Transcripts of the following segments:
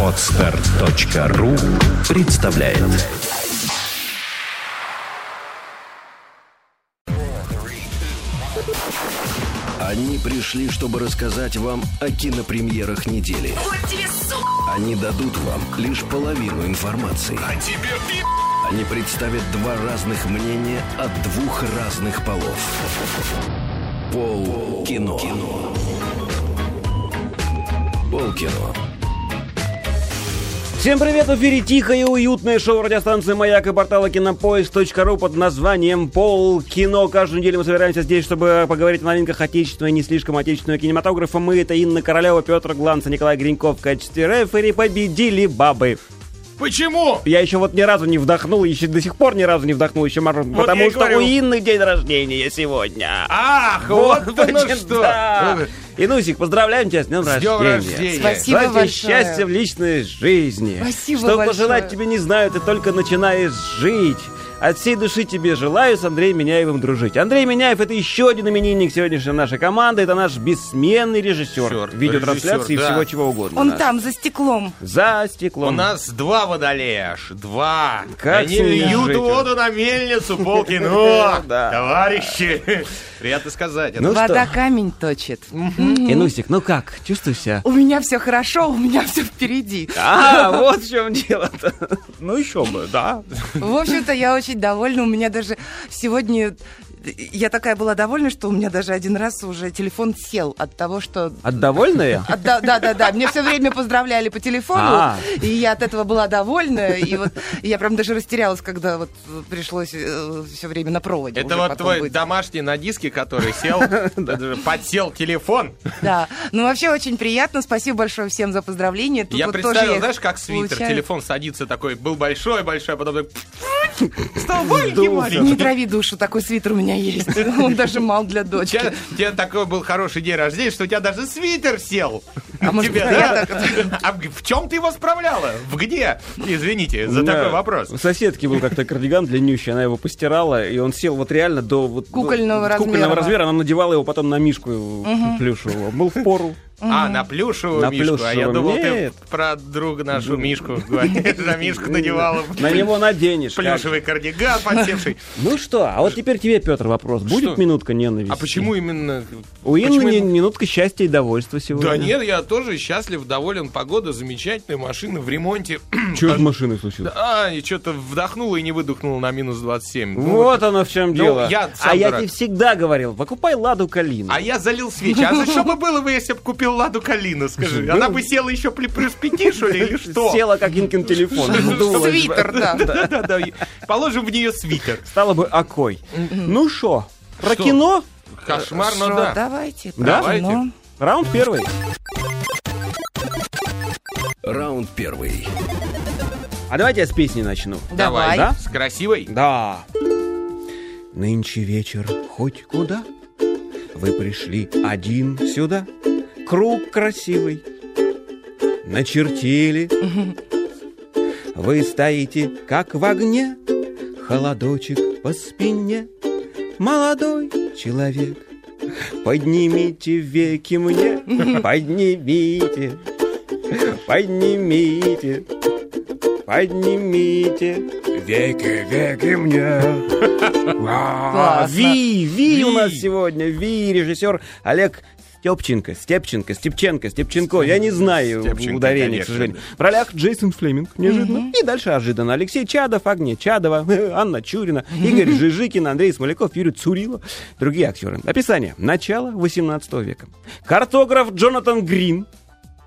Отстар.ру представляет Они пришли, чтобы рассказать вам о кинопремьерах недели. Они дадут вам лишь половину информации. А тебе Они представят два разных мнения от двух разных полов. Пол кино. Пол кино. Всем привет, в эфире тихое и уютное шоу радиостанции «Маяк» и портала кинопоиск.ру под названием «Пол кино». Каждую неделю мы собираемся здесь, чтобы поговорить о новинках отечественного и не слишком отечественного кинематографа. Мы — это Инна Королева, Петр Гланц, Николай Гриньков в качестве рефери. Победили бабы. Почему? Я еще вот ни разу не вдохнул, еще до сих пор ни разу не вдохнул, еще мороз, Вот потому что говорю. у Инны день рождения сегодня. Ах, вот, оно почему- что. да. Инусик, поздравляем тебя с днем С рождения. днем рождения. Спасибо Желаю большое. счастья в личной жизни. Спасибо Что большое. пожелать тебе не знаю, ты только начинаешь жить. От всей души тебе желаю с Андреем Меняевым дружить. Андрей Меняев это еще один именинник сегодняшней нашей команды. Это наш бессменный режиссер. Режиссер, Видеотрансляции и режиссер, да. всего чего угодно. Он наш. там, за стеклом. За У стеклом. нас два водолея аж, два. Как Они льют жить? воду на мельницу, полкино. Товарищи. Приятно сказать. Ну Вода камень точит. Инусик, ну как? Чувствуешь себя? У меня все хорошо, у меня все впереди. А, вот в чем дело-то. Ну еще бы, да. В общем-то, я очень довольна. У меня даже сегодня... Я такая была довольна, что у меня даже один раз уже телефон сел от того, что... От довольная? от- да, да, да, да. Мне все время поздравляли по телефону, А. и я от этого была довольна. И вот я прям даже растерялась, когда вот пришлось все время на проводе. Это вот твой быть. домашний на диске, который сел, подсел телефон. Да. Ну, вообще очень приятно. Спасибо большое всем за поздравления. Тут Я вот представил, знаешь, как свитер, получаю. телефон садится такой, был большой-большой, а потом так стал маленький Сдулся. маленький. Не трави душу, такой свитер у меня есть. Он даже мал для дочки. у тебя такой был хороший день рождения, что у тебя даже свитер сел. А может, я А в чем ты его справляла? В где? Извините за такой вопрос. У соседки был как-то кардиган длиннющий, она его постирала, и он сел вот реально до вот, Кукольного до- кукольного размера. размера. Она надевала его потом на мишку плюшевого. Был в пору. А, на плюшевую На мишку. А я плюшевую. думал, ты Нет. про друга нашу мишку говоришь. На мишку надевала. На него наденешь. Плюшевый кардиган подсевший. Ну что, а вот теперь тебе, Петр, вопрос. Будет минутка ненависти? А почему именно... У Инны минутка счастья и довольства сегодня. Да нет, я тоже счастлив, доволен. Погода замечательная, машина в ремонте. Что с машиной случилось? А, и что-то вдохнуло и не выдохнуло на минус 27. Ну, Вот оно в чем Ну, дело. а я тебе всегда говорил, покупай Ладу Калину. А я залил свечи. А за что бы было бы, если бы купил Ладу Калину, скажи? Она бы села еще при плюс пяти, что ли, или что? Села как Инкин телефон. бы. Свитер, да. Да-да-да. Положим в нее свитер. Стало бы окой. Ну шо, про кино? Кошмар, но да. Давайте. Давайте. Раунд первый. Раунд первый. А давайте я с песни начну. Давай. Да? С красивой? Да. Нынче вечер хоть куда, Вы пришли один сюда, Круг красивый. Начертили. Вы стоите, как в огне, Холодочек по спине. Молодой человек, Поднимите веки мне, поднимите, поднимите, поднимите. Веки, веки мне. Классно. Ви, Ви у нас сегодня, Ви, режиссер Олег Степченко, Степченко, Степченко, Степченко. Я не знаю Степченко, ударения, к конечно. сожалению. В ролях Джейсон Флеминг, неожиданно. И дальше ожиданно. Алексей Чадов, Агния Чадова, Анна Чурина, Игорь Жижикин, Андрей Смоляков, Юрий Цурило. Другие актеры. Описание. Начало 18 века. Картограф Джонатан Грин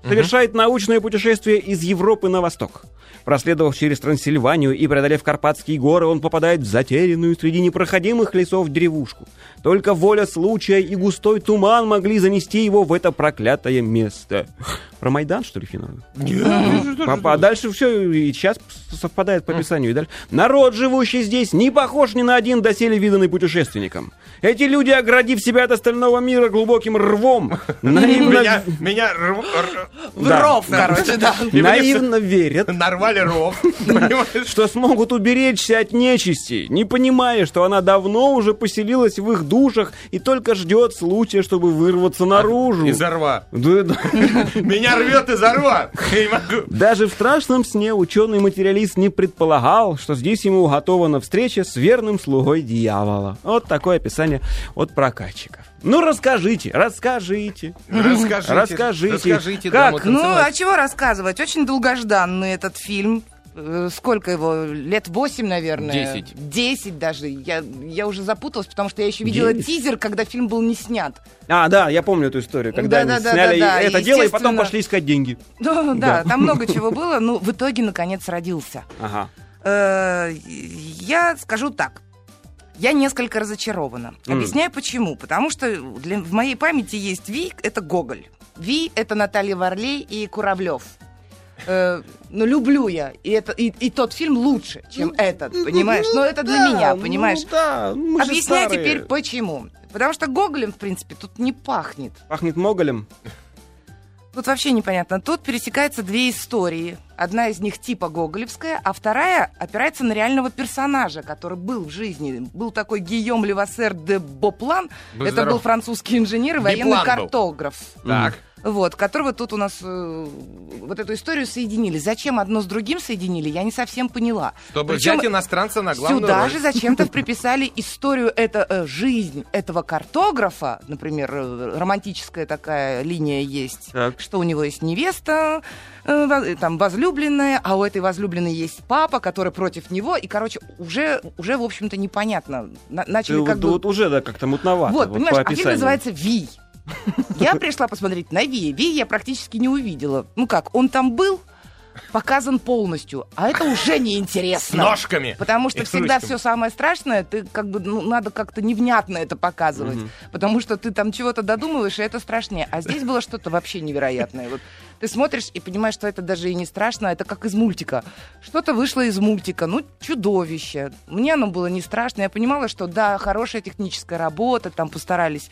совершает научное путешествие из Европы на восток. Проследовав через Трансильванию и преодолев Карпатские горы, он попадает в затерянную среди непроходимых лесов деревушку. Только воля случая и густой туман могли занести его в это проклятое место. Про Майдан, что ли, финал? А, дальше все, и сейчас совпадает по описанию. И дальше. Народ, живущий здесь, не похож ни на один доселе виданный путешественником. Эти люди, оградив себя от остального мира глубоким рвом, наивно... Меня, меня рв- В Да. ров, короче, да. Наивно верят, нарвали ров. Что смогут уберечься от нечисти, не понимая, что она давно уже поселилась в их душах и только ждет случая, чтобы вырваться наружу. Из-за рва. Меня рвет из-за рва. Даже в страшном сне ученый-материалист не предполагал, что здесь ему уготована встреча с верным слугой дьявола. Вот такое описание от прокатчиков. Ну, расскажите, расскажите. Расскажите. Расскажите, Расскажите, как? Ну, а чего рассказывать? Очень долгожданный этот фильм. Э, Сколько его? Лет восемь, наверное. Десять. Десять даже. Я, я уже запуталась, потому что я еще видела Девять? тизер, когда фильм был не снят. А, да, я помню эту историю, когда они Да-да-да-да-да, сняли это дело и потом пошли искать деньги. Ну, да, там много чего было. Ну, в итоге, наконец, родился. Ага. Э, Я скажу так. Я несколько разочарована. М. Объясняю почему. Потому что для- в моей памяти есть Ви, это Гоголь. Ви, это Наталья Варлей и Куравлев. Э, ну, люблю я. И, это, и, и тот фильм лучше, чем этот, понимаешь? Но это для Да, меня, ну понимаешь? да, мы же Объясняю старые. теперь почему. Потому что Гоголем, в принципе, тут не пахнет. Пахнет моголем. Тут вообще непонятно. Тут пересекаются две истории. Одна из них типа гоголевская, а вторая опирается на реального персонажа, который был в жизни. Был такой Гийом Левассер де Боплан. Будь Это здоров. был французский инженер и военный Биплан был. картограф. Так. Вот, которого тут у нас э, вот эту историю соединили. Зачем одно с другим соединили, я не совсем поняла. Чтобы Причем взять иностранца на главную Сюда роль. же зачем-то приписали историю, это э, жизнь этого картографа, например, э, романтическая такая линия есть, Так. что у него есть невеста, э, э, там возлюбленная, а у этой возлюбленной есть папа, который против него, и, короче, уже, уже в общем-то, непонятно. На- начали Ты как вот, бы... вот уже да, как-то мутновато. Вот, вот понимаешь, по а фильм описанию. называется «Ви». Я пришла посмотреть на Ви. Ви я практически не увидела. Ну как, он там был, показан полностью, а это уже С неинтересно. ножками. Потому что с всегда все самое страшное, ты как бы ну, надо как-то невнятно это показывать. Потому что ты там чего-то додумываешь, и это страшнее. А здесь было что-то вообще невероятное. Вот ты смотришь и понимаешь, что это даже и не страшно, а это как из мультика. Что-то вышло из мультика, ну, чудовище. Мне оно было не страшно. Я понимала, что да, хорошая техническая работа, там постарались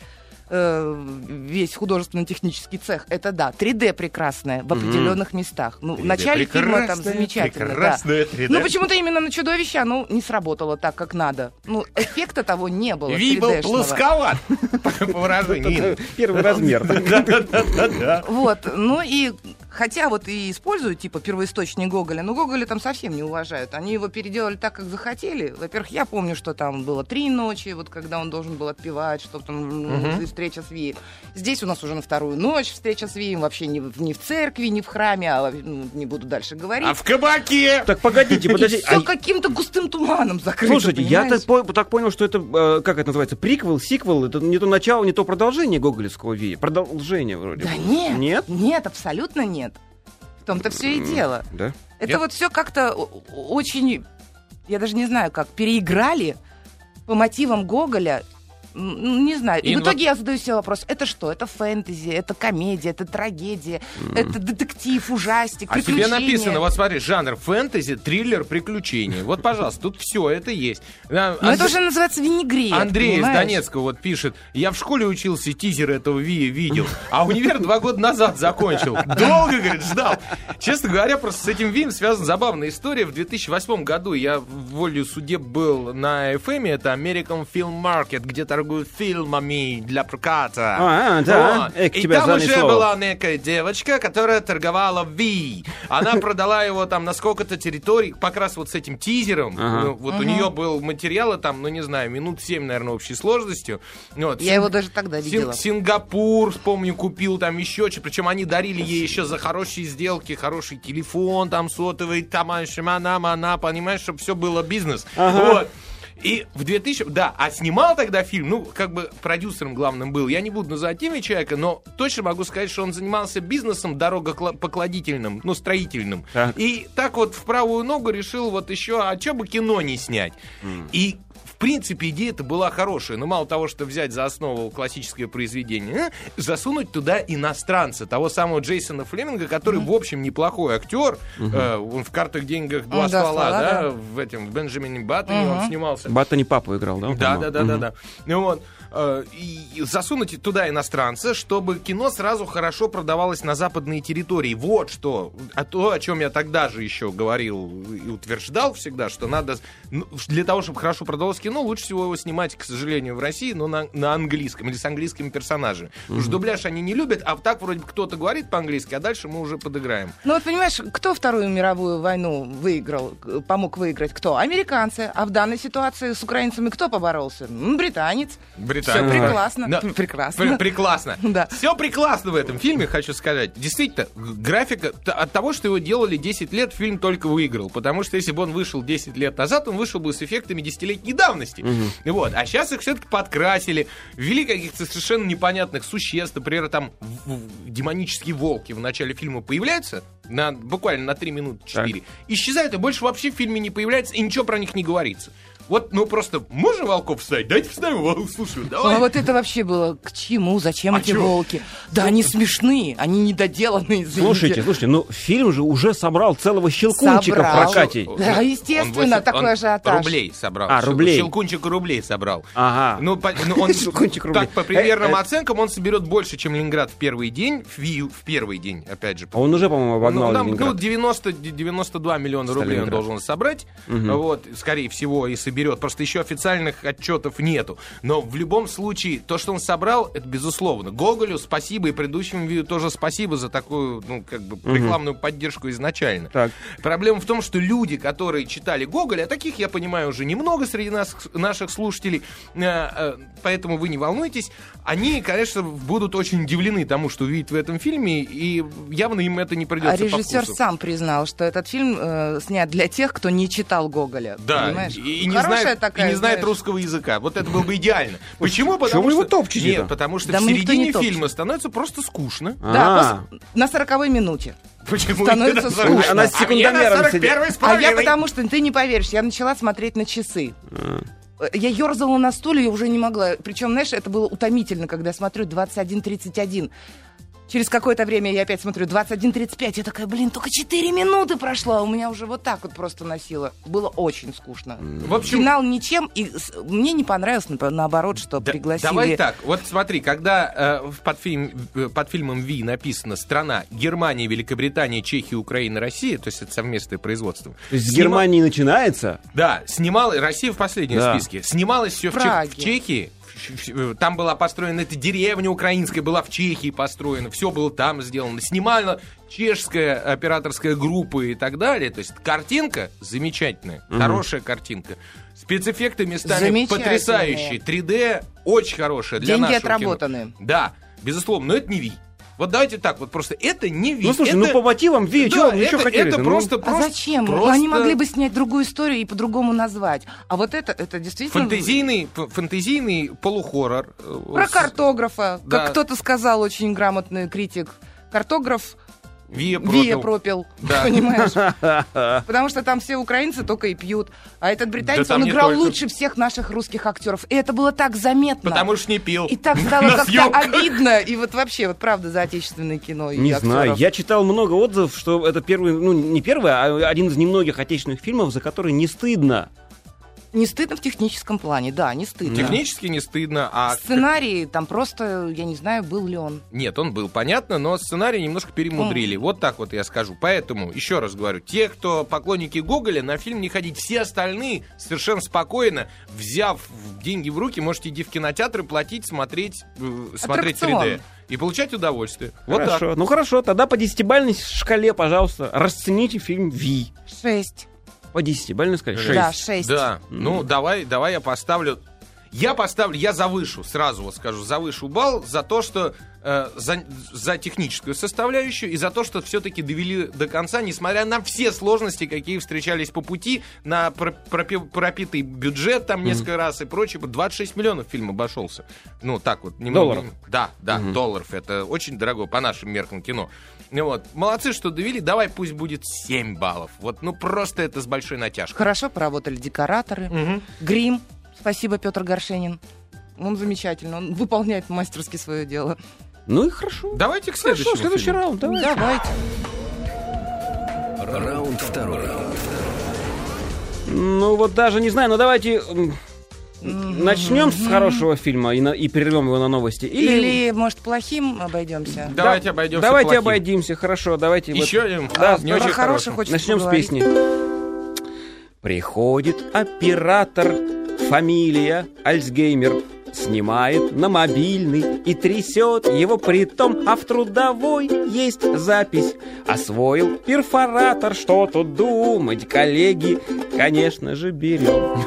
э, весь художественно-технический цех. Это да, 3D прекрасное в определенных местах. Ну, в 3D начале фильма там прекрасное, замечательно. да. прекрасное 3D. Ну, почему-то именно на чудовище оно не сработало так, как надо. Ну, эффекта того не было. Ви был 3D-шного. плосковат, по выражению. Первый размер. Вот, ну и хотя вот и используют типа первоисточник Гоголя, но Гоголя там совсем не уважают. Они его переделали так, как захотели. Во-первых, я помню, что там было три ночи, вот когда он должен был отпевать, что там и встреча с Вием. Здесь у нас уже на вторую ночь встреча с Вием, вообще не, в- не в церкви, не в храме, а ну, не буду дальше говорить. А в кабаке? Так погодите, подождите. Все а- каким-то густым туманом закрыто. Слушайте, я так, по- так понял, что это, э, как это называется, приквел, сиквел, это не то начало, не то продолжение Гоголевского Ви. Продолжение вроде Да нет, Нет? нет, абсолютно нет. В том-то все и дело. Да? Это Нет? вот все как-то очень, я даже не знаю как, переиграли по мотивам Гоголя. Ну, Не знаю. И Инва- в итоге я задаю себе вопрос: это что? Это фэнтези, это комедия, это трагедия, это детектив, ужастик, А тебе написано, вот смотри, жанр фэнтези, триллер, приключения. Вот, пожалуйста, тут все это есть. Но это Анд- уже называется винегрет. Андрей из понимаешь? Донецка вот пишет, я в школе учился, тизер этого Ви видел, а универ два года назад закончил. Долго, говорит, ждал. Честно говоря, просто с этим Вием связана забавная история. В 2008 году я волю судеб был на FM, это American Film Market, где торгуют фильмами для проката. А, да. Вот. Эк, И там уже занесло. была некая девочка, которая торговала Ви. Она продала его там на сколько-то территорий, как раз вот с этим тизером. Ага. Ну, вот у нее был материалы там, ну не знаю, минут 7, наверное, общей сложностью. Вот. Я Син- его даже тогда Син- видела. Сингапур, помню, купил там еще что. Причем они дарили ей еще за хорошие сделки, хороший телефон, там сотовый, там шимана, мана, понимаешь, чтобы все было бизнес. Ага. Вот. И в 2000... Да, а снимал тогда фильм, ну, как бы продюсером главным был. Я не буду называть имя человека, но точно могу сказать, что он занимался бизнесом дорогопокладительным, ну, строительным. Так. И так вот в правую ногу решил вот еще, а что бы кино не снять? И в принципе, идея-то была хорошая. Но мало того, что взять за основу классическое произведение, э, засунуть туда иностранца, того самого Джейсона Флеминга, который, в общем, неплохой актер. Э, он в «Картах, деньгах, два Он, да, ствола», ствола, да, да. в этом, в Бенджамине Баттоне он снимался. Баттани папу играл, да? Да, да, да, да, да. Ну вот. Э, И засунуть туда иностранца, чтобы кино сразу хорошо продавалось на западные территории. Вот что. А то, о чем я тогда же еще говорил и утверждал всегда, что надо ну, для того, чтобы хорошо продавалось кино, лучше всего его снимать, к сожалению, в России, но на, на английском или с английскими персонажами. Потому что дубляж они не любят, а так вроде бы кто-то говорит по-английски, а дальше мы уже подыграем. Ну вот понимаешь, кто Вторую мировую войну выиграл, к- помог выиграть? Кто? Американцы. А в данной ситуации с украинцами кто поборолся? М, Британец. Британия. Все прекрасно. Да. Прекрасно. Пр- Прекрасно. Да. Все прекрасно в этом фильме, хочу сказать. Действительно, графика от того, что его делали 10 лет, фильм только выиграл. Потому что если бы он вышел 10 лет назад, он вышел бы с эффектами десятилетней давности. Вот. А сейчас их все-таки подкрасили, ввели каких-то совершенно непонятных существ. Например, там в- в- демонические волки в начале фильма появляются, на, буквально на 3 минуты 4, исчезают, и больше вообще в фильме не появляется, и ничего про них не говорится. Вот, ну просто, можно волков вставить? Дайте вставим, волков, слушай, давай. А вот это вообще было к чему? Зачем А эти чё? волки? Да, они смешные, они недоделанные. извините. Слушайте, слушайте, ну фильм же уже собрал целого щелкунчика в Собрал. прокате. Да, Он естественно, восемь- такой он ажиотаж. Рублей собрал. А, рублей. Щелкунчик рублей собрал. Ага. Ну, по- ну, он, Щелкунчик рублей. так, по примерным Э, э. оценкам, он соберет больше, чем Ленинград в первый день. В, в первый день, опять же. А он уже, по-моему, обогнал Ну, там, ну, Ленинград. 90, 92 миллиона рублей он должен собрать. Вот, скорее всего, и соберет. Просто еще официальных отчетов нету. Но в любом случае, то, что он собрал, это безусловно. Гоголю спасибо, и предыдущему видео тоже спасибо за такую, ну, как бы, рекламную поддержку изначально. Так. Проблема в том, что люди, которые читали Гоголя, а таких, я понимаю, уже немного среди нас, наших слушателей, э, э, поэтому вы не волнуйтесь, они, конечно, будут очень удивлены тому, что увидят в этом фильме, и явно им это не придется А по режиссер вкусу. сам признал, что этот фильм э, снят для тех, кто не читал Гоголя. Да, понимаешь? и, не знает, такая, и не знает знаешь, русского языка. Вот это было бы идеально. Почему? Потому вы что... его топчете-то? Нет, потому что Да в середине фильма становится просто скучно. Да, А. на сороковой минуте. Почему? Становится скучно. Она с А секундомером сидит. 41-й с А я потому что, ты не поверишь, я начала смотреть на часы. А. Я ерзала на стуле, я уже не могла. Причем, знаешь, это было утомительно, когда я смотрю 21.31. Через какое-то время я опять смотрю 21.35. Я такая, блин, только 4 минуты прошло, а у меня уже вот так вот просто носило. Было очень скучно. В общем, Финал ничем, и мне не понравилось, наоборот, что Да- пригласили... Давай так, вот смотри, когда э, в- под, фильм, под фильмом Ви написано страна Германия, Великобритания, Чехия, Украина, Россия, то есть это совместное производство. То есть с Снима- Германии начинается? Да, снимал Россия в последнем Да. списке. Снималось все в, Чех- в Чехии. Там была построена эта деревня украинская, была в Чехии построена, все было там сделано. Снимала чешская операторская группа и так далее. То есть картинка замечательная, хорошая картинка. Спецэффекты местами потрясающие. 3D очень хорошая для Деньги нашего кино. отработаны. Да, безусловно, но это не Ви. Вот давайте так, вот просто это не Ви. Ну, слушай, это... ну по мотивам Ви, Да, ну, это, чё хотели это просто, А просто, зачем? просто Они могли бы снять другую историю и по-другому назвать. А вот это, это действительно... Фантазийный, фантазийный полухоррор. э, Про картографа, Да. как кто-то сказал, очень грамотный критик. Картограф Вия Вия пропил. пропил, Да. понимаешь? Потому что там все украинцы только и пьют. А этот британец, Да он играл только. лучше всех наших русских актеров. И это было так заметно. Потому что не пил. И так стало как-то обидно. И вот вообще, вот правда, за отечественное кино и Не актеров. знаю, я читал много отзывов, что это первый, ну не первый, а один из немногих отечественных фильмов, за который не стыдно. Не стыдно в техническом плане, да, не стыдно. Технически не стыдно, а... Сценарий там просто, я не знаю, был ли он. Нет, он был, понятно, но сценарий немножко перемудрили. Вот так вот я скажу. Поэтому, еще раз говорю, те, кто поклонники Гоголя, на фильм не ходить. Все остальные совершенно спокойно, взяв деньги в руки, можете идти в кинотеатры, платить, смотреть, э, смотреть Аттракцион. 3D. И получать удовольствие. Вот так. Хорошо. Ну хорошо, тогда по десятибальной шкале, пожалуйста, расцените фильм Ви. Шесть. По десятибальной шкале. Шесть. Да, шесть. Да, ну давай, давай я поставлю. Я поставлю, я завышу, сразу вот скажу, завышу балл за то, что э, за, за техническую составляющую и за то, что все-таки довели до конца, несмотря на все сложности, какие встречались по пути, на про- пропи- пропитый бюджет там несколько раз и прочее. 26 миллионов фильм обошелся. Ну, так вот, немного. Долларов? Да, да, долларов. Это очень дорогое по нашим меркам кино. Ну вот, молодцы, что довели. Давай пусть будет 7 баллов. Вот, ну просто это с большой натяжкой. Хорошо поработали декораторы. Грим Спасибо, Петр Горшенин. Он замечательно, он выполняет мастерски свое дело. Ну и хорошо. Давайте к следующему Хорошо, следующий фильму. раунд, давай. Давайте. Раунд второй. Ну вот даже не знаю, но давайте м, начнем с хорошего фильма и, на- и перервем его на новости. Или, Или, может, плохим обойдемся? Давайте обойдемся давайте плохим. обойдемся, хорошо, давайте. вот- Еще один Да, не Про очень хороший Начнем с поговорить. песни. Приходит оператор, фамилия Альцгеймер, снимает на мобильный и трясет его притом, а в трудовой есть запись. Освоил перфоратор, что тут думать, коллеги, конечно же, берем.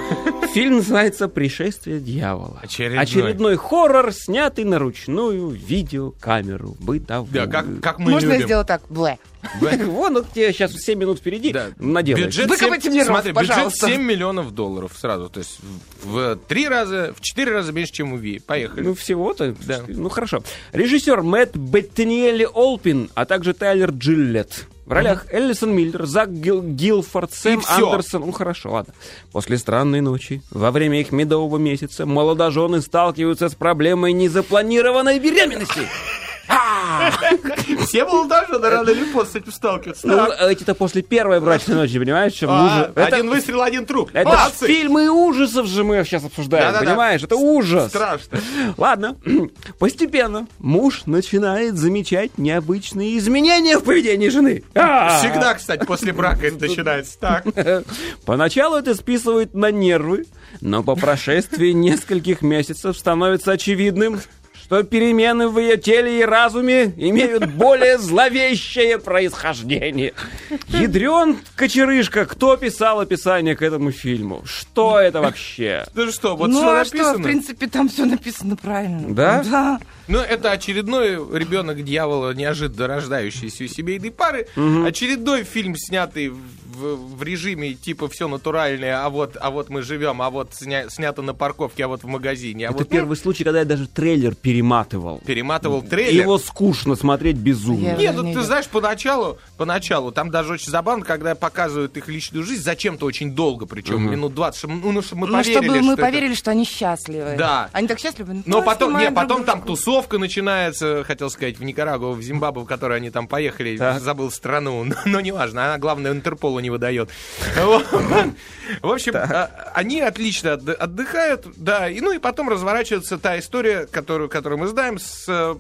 Фильм называется «Пришествие дьявола». Очередной. Очередной хоррор, снятый на ручную видеокамеру бытовую. Да, как, как мы Можно любим. сделать так? Блэ. Вон, вот тебе сейчас 7 минут впереди Да. наделаешь. Бюджет Выкопайте 7, мне смотри, бюджет пожалуйста. 7 миллионов долларов сразу. То есть в, в три раза, в четыре раза меньше, чем у Ви. Поехали. Ну, всего-то. Да. Ну, хорошо. Режиссер Мэтт Беттиниэлли Олпин, а также Тайлер Джилет. В ролях Эллисон Миллер, Зак Гил- Гилфорд, Сэм. Андерсон. Ну, хорошо, ладно. После странной ночи, во время их медового месяца, молодожены сталкиваются с проблемой незапланированной беременности. Все молодожены рано или поздно с этим сталкиваются. Ну, эти-то после первой брачной ночи, понимаешь? чем А, ужас. Это- Один выстрел, один труп. Это Молодцы. фильмы ужасов же мы сейчас обсуждаем, Да-да-да. понимаешь? Это ужас. Страшно. Ладно, постепенно муж начинает замечать необычные изменения в поведении жены. А! Всегда, кстати, после брака это начинается. Так. Поначалу это списывает на нервы, но по прошествии нескольких месяцев становится очевидным, что перемены в ее теле и разуме имеют более зловещее происхождение. Ядрен кочерышка, кто писал описание к этому фильму? Что это вообще? Ну что, вот ну, а что, в принципе, там все написано правильно. Да? Да. Ну, это очередной ребенок дьявола, неожиданно рождающийся у семейной пары. Очередной фильм, снятый в, в режиме типа все натуральное, а вот, а вот мы живем, а вот сня- снято на парковке, а вот в магазине. А Это вот первый случай, когда я даже трейлер перематывал. перематывал трейлер. Его скучно смотреть безумно. Я- Нет, ну не ты знаешь, поначалу, поначалу, там даже очень забавно, когда показывают их личную жизнь, зачем-то очень долго, причем минут 20, чтобы, ну, ну, чтобы мы Ну, поверили, чтобы мы что это- поверили, что они счастливы. Да. Они так счастливы. Но Ну, потом, снимаем не, потом друг там тусовка начинается, хотел сказать, в Никарагуа, в Зимбабве, в которой они там поехали, Так. забыл страну, но, но неважно, она, главное, Интерполу не выдает. Вот. В общем, а, они отлично отды- отдыхают, да, и, ну и потом разворачивается та история, которую, которую мы знаем, с э,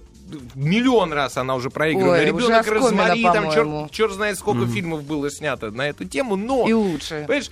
миллион раз она уже проиграна. Ой, уже Ребенок оскомина, Розмари, там по-моему. черт, знает сколько фильмов было снято на эту тему, но... И лучше. Понимаешь,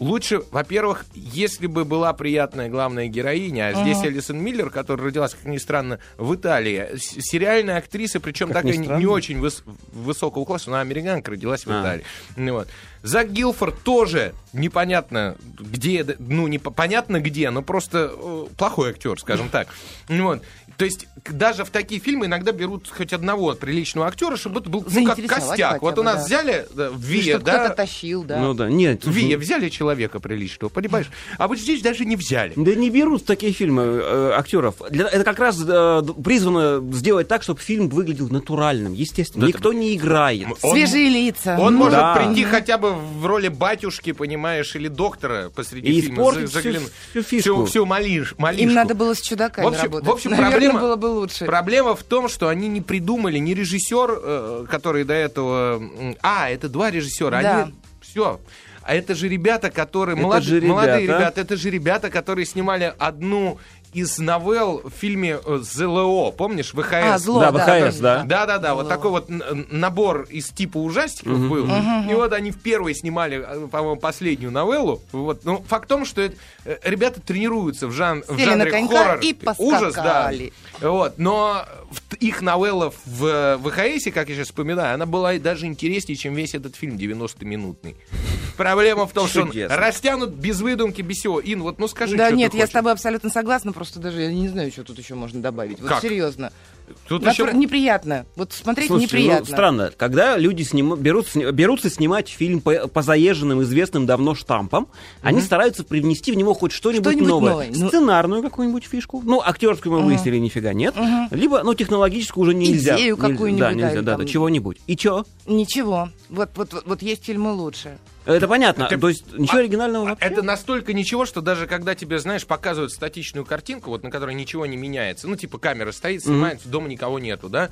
лучше, во-первых, если бы была приятная главная героиня, а здесь Элисон Миллер, которая родилась, как ни странно, в Италии, сериальная актриса, причем такая не, не очень выс- высокого класса, она американка, родилась в А. Италии. Вот. Зак Гилфорд тоже непонятно где, ну, не по- понятно где, но просто э, плохой актер, скажем так. Ну Вот. То есть даже в такие фильмы иногда берут хоть одного приличного актера, чтобы это был ну, как костяк. хотя Вот бы, у нас да. взяли да, в Ну, Вие, чтоб да, кто-то тащил, да. Ну да, нет. Вия взяли человека приличного, понимаешь? А вот здесь даже не взяли. Да не берут такие фильмы э, актеров. Для- это как раз э, призвано сделать так, чтобы фильм выглядел натуральным, естественно. Да Никто не играет. Он- Свежие лица. Он Ну, может Да. прийти хотя бы в роли батюшки, понимаешь, или доктора посреди И фильма. испортить за- всю- заглянуть. всю фишку. Всю, всю малиш- малишку. Им надо было с чудаками В общем- работать. в общем, Наверное, проблема- было бы лучше. Проблема в том, что они не придумали ни режиссер, э, который до этого... А, это два режиссера. Да. Они... Все. А это же ребята, которые... Это молод- же Молодые ребята. ребята. Это же ребята, которые снимали одну из новелл в фильме э, ЗЛО. Помнишь? ВХС. А, зло, Да, да. ВХС, да. Да, да, да, вот такой вот набор из типа ужастиков был. И вот они в первой снимали, э, по-моему, последнюю новеллу. Вот. Ну, факт в том, что это, э, ребята тренируются в, жан- в Сели жанре хоррор. и Ужас, да. Вот. Но их новелла в э, ВХС, как я сейчас вспоминаю, она была даже интереснее, чем весь этот фильм 90-минутный. Проблема в том, что он растянут без выдумки, без всего. Ин, вот ну скажи, Да что нет, ты я с тобой абсолютно согласна, просто даже я не знаю, что тут еще можно добавить. Вот Как? серьезно. Тут Напр- еще... Неприятно. Вот смотреть Слушайте, неприятно. ну, странно, когда люди сним... берут, сни- берутся снимать фильм по, по заезженным, известным давно штампам, они стараются привнести в него хоть что-нибудь, Что-нибудь новое. новое. Ну- Сценарную какую-нибудь фишку. Ну, актерскую мы выяснили, нифига нет. Либо, ну, технологическую уже нельзя. Идею Нельзя- какую-нибудь, Да, да, нельзя, да, да, там- чего-нибудь. И чё? Ничего. Вот, вот, вот, вот есть фильмы лучше. Это понятно. Так, То есть ничего а- оригинального вообще? Это настолько ничего, что даже когда тебе, знаешь, показывают статичную картинку, вот на которой ничего не меняется, ну, типа камера стоит, снимается, дома никого нету, да?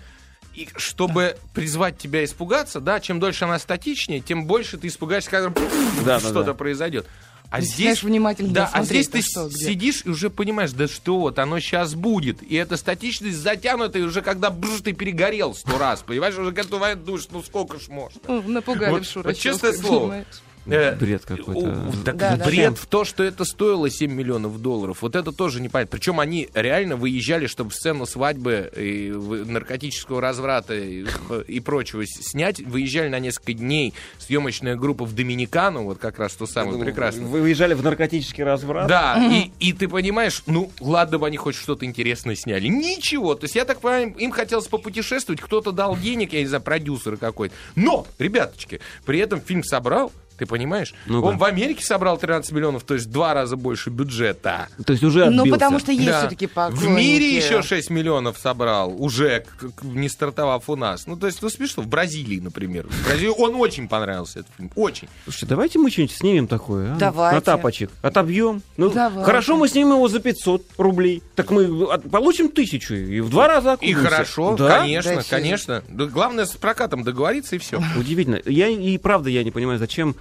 И чтобы призвать тебя испугаться, да, чем дольше она статичнее, тем больше ты испугаешься, когда Да, да, что-то да. произойдет. А здесь, внимательно да, а здесь ты что, где. сидишь и уже понимаешь, да что вот, оно сейчас будет. И эта статичность затянута, и уже когда бжж, ты перегорел сто раз, понимаешь, уже готовая душ, ну сколько ж можно. Напугали Вот- в Шура вот честное слово. понимаешь? Э, Бред какой-то. так Да, бред да. в то, что это стоило 7 миллионов долларов. Вот это тоже непонятно. Причем они реально выезжали, чтобы сцену свадьбы и наркотического разврата и, и прочего снять. Выезжали на несколько дней. Съемочная группа в Доминикану, вот как раз то самое прекрасное. Вы выезжали в наркотический разврат? Да, и, и ты понимаешь, ну, ладно бы они хоть что-то интересное сняли. Ничего. То есть, я так понимаю, им хотелось попутешествовать, кто-то дал денег, я не знаю, продюсер какой-то. Но, ребяточки, при этом фильм собрал, ты понимаешь? Ну-ка. Он в Америке собрал 13 миллионов, то есть в два раза больше бюджета. То есть уже Ну, отбился. потому что есть Да. все-таки В поклонники. мире еще 6 миллионов собрал, уже к- к- не стартовав у нас. Ну, то есть, ну, смешно, в Бразилии, например. В Бразилии он очень понравился, этот фильм, очень. Слушайте, давайте мы что-нибудь снимем такое, а? Давайте. На тапочек. Отобьем. Ну, Давайте. хорошо, мы снимем его за 500 рублей. Так мы от- получим тысячу и в два раза И окупимся. хорошо, Да? конечно, Да, конечно. Да, главное с прокатом договориться и все. Удивительно. Я и правда я не понимаю, зачем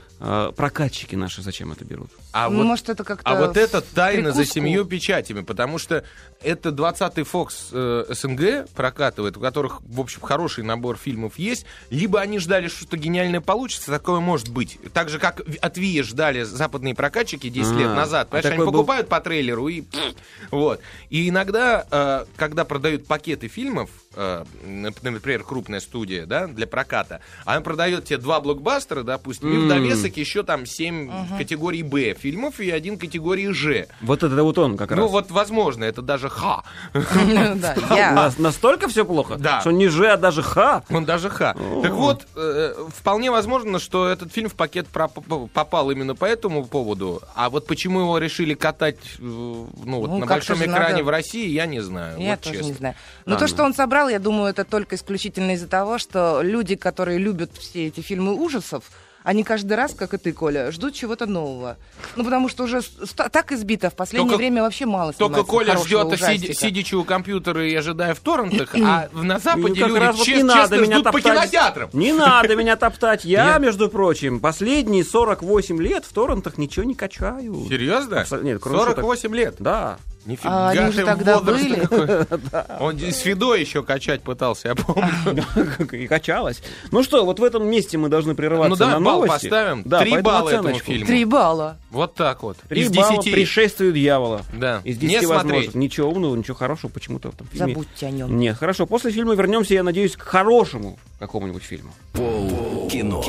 прокатчики наши зачем это берут. А Ну, вот, может, это как-то а вот это тайна за прикуску. семью печатями, потому что это 20-й Fox э, СНГ прокатывает, у которых, в общем, хороший набор фильмов есть. Либо они ждали, что что-то гениальное получится, такое может быть. Так же, как от Вия ждали западные прокатчики 10 лет А, назад. а Понимаешь, они был- покупают по трейлеру и... пфф, Вот. И иногда, э, когда продают пакеты фильмов, э, например, крупная студия, да, для проката, она продает тебе два блокбастера, допустим, и в довесок еще там 7 категорий Б фильмов и один категории Ж. Вот это вот он как Ну раз. вот, возможно, это даже Х. Нас- настолько все плохо, Да. что не же, а даже ха. Он даже Х. Так вот, э, вполне возможно, что этот фильм в пакет попал именно по этому поводу. А вот почему его решили катать э, ну, вот, Ну, на большом экране в России, я не знаю. Я вот тоже честно. не знаю. Но Ладно. то, что он собрал, я думаю, это только исключительно из-за того, что люди, которые любят все эти фильмы ужасов, они каждый раз, как и ты, Коля, ждут чего-то нового. Ну, потому что уже так избито в последнее Только- время вообще мало Только Коля ждет, сидя, сидячи у компьютера и ожидая в торрентах, а на Западе Ну, люди раз вот не надо честно меня ждут по топтать. кинотеатрам. Не надо меня топтать. Я, Нет. между прочим, последние 48 лет в торрентах ничего не качаю. Серьезно? Абсо- нет, кроме 48 лет. Да. Нифига А они уже тогда были? Он с Фидо еще качать пытался, я помню. И качалась. Ну что, вот в этом месте мы должны прерываться Ну на балл новости. поставим. Да, Три балла этому оценочку. фильму. Три балла. Вот так вот. Три Из балла 10. пришествию дьявола. Да. Из Не 10 смотреть. возможных. Ничего умного, ничего хорошего почему-то в этом фильме. Забудьте о нем. Нет, хорошо. После фильма вернемся, я надеюсь, к хорошему какому-нибудь фильму. Пол кино.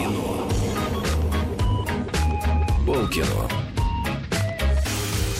Пол кино.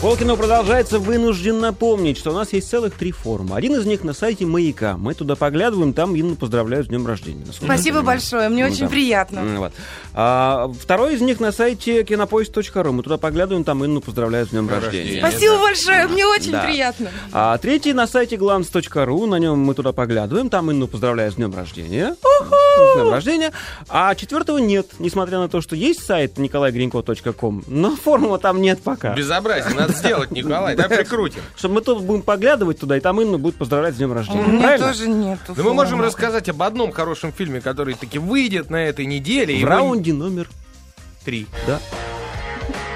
Полкино продолжается. Вынужден напомнить, что у нас есть целых три форума. Один из них на сайте Маяка. Мы туда поглядываем, там Инну поздравляют с днем рождения. Спасибо большое, мне Ну очень да. приятно. Вот. А, второй из них на сайте кинопоиск.ру. Мы туда поглядываем, там Инну поздравляют с днем рождения. Спасибо большое, мне очень Да. приятно. А третий на сайте glance.ru, на нем мы туда поглядываем, там Инну поздравляют с днем рождения. С днем рождения. А четвертого нет, несмотря на то, что есть сайт николайгринько.ком, но форума там нет пока. Безобразие, надо сделать, Николай, да прикрутим. Чтобы мы тут будем поглядывать туда, и там Инну будет поздравлять с днем рождения. Правильно? тоже нет. Да мы можем рассказать об одном хорошем фильме, который таки выйдет на этой неделе. В раунде номер три. Да.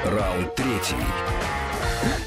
Раунд третий.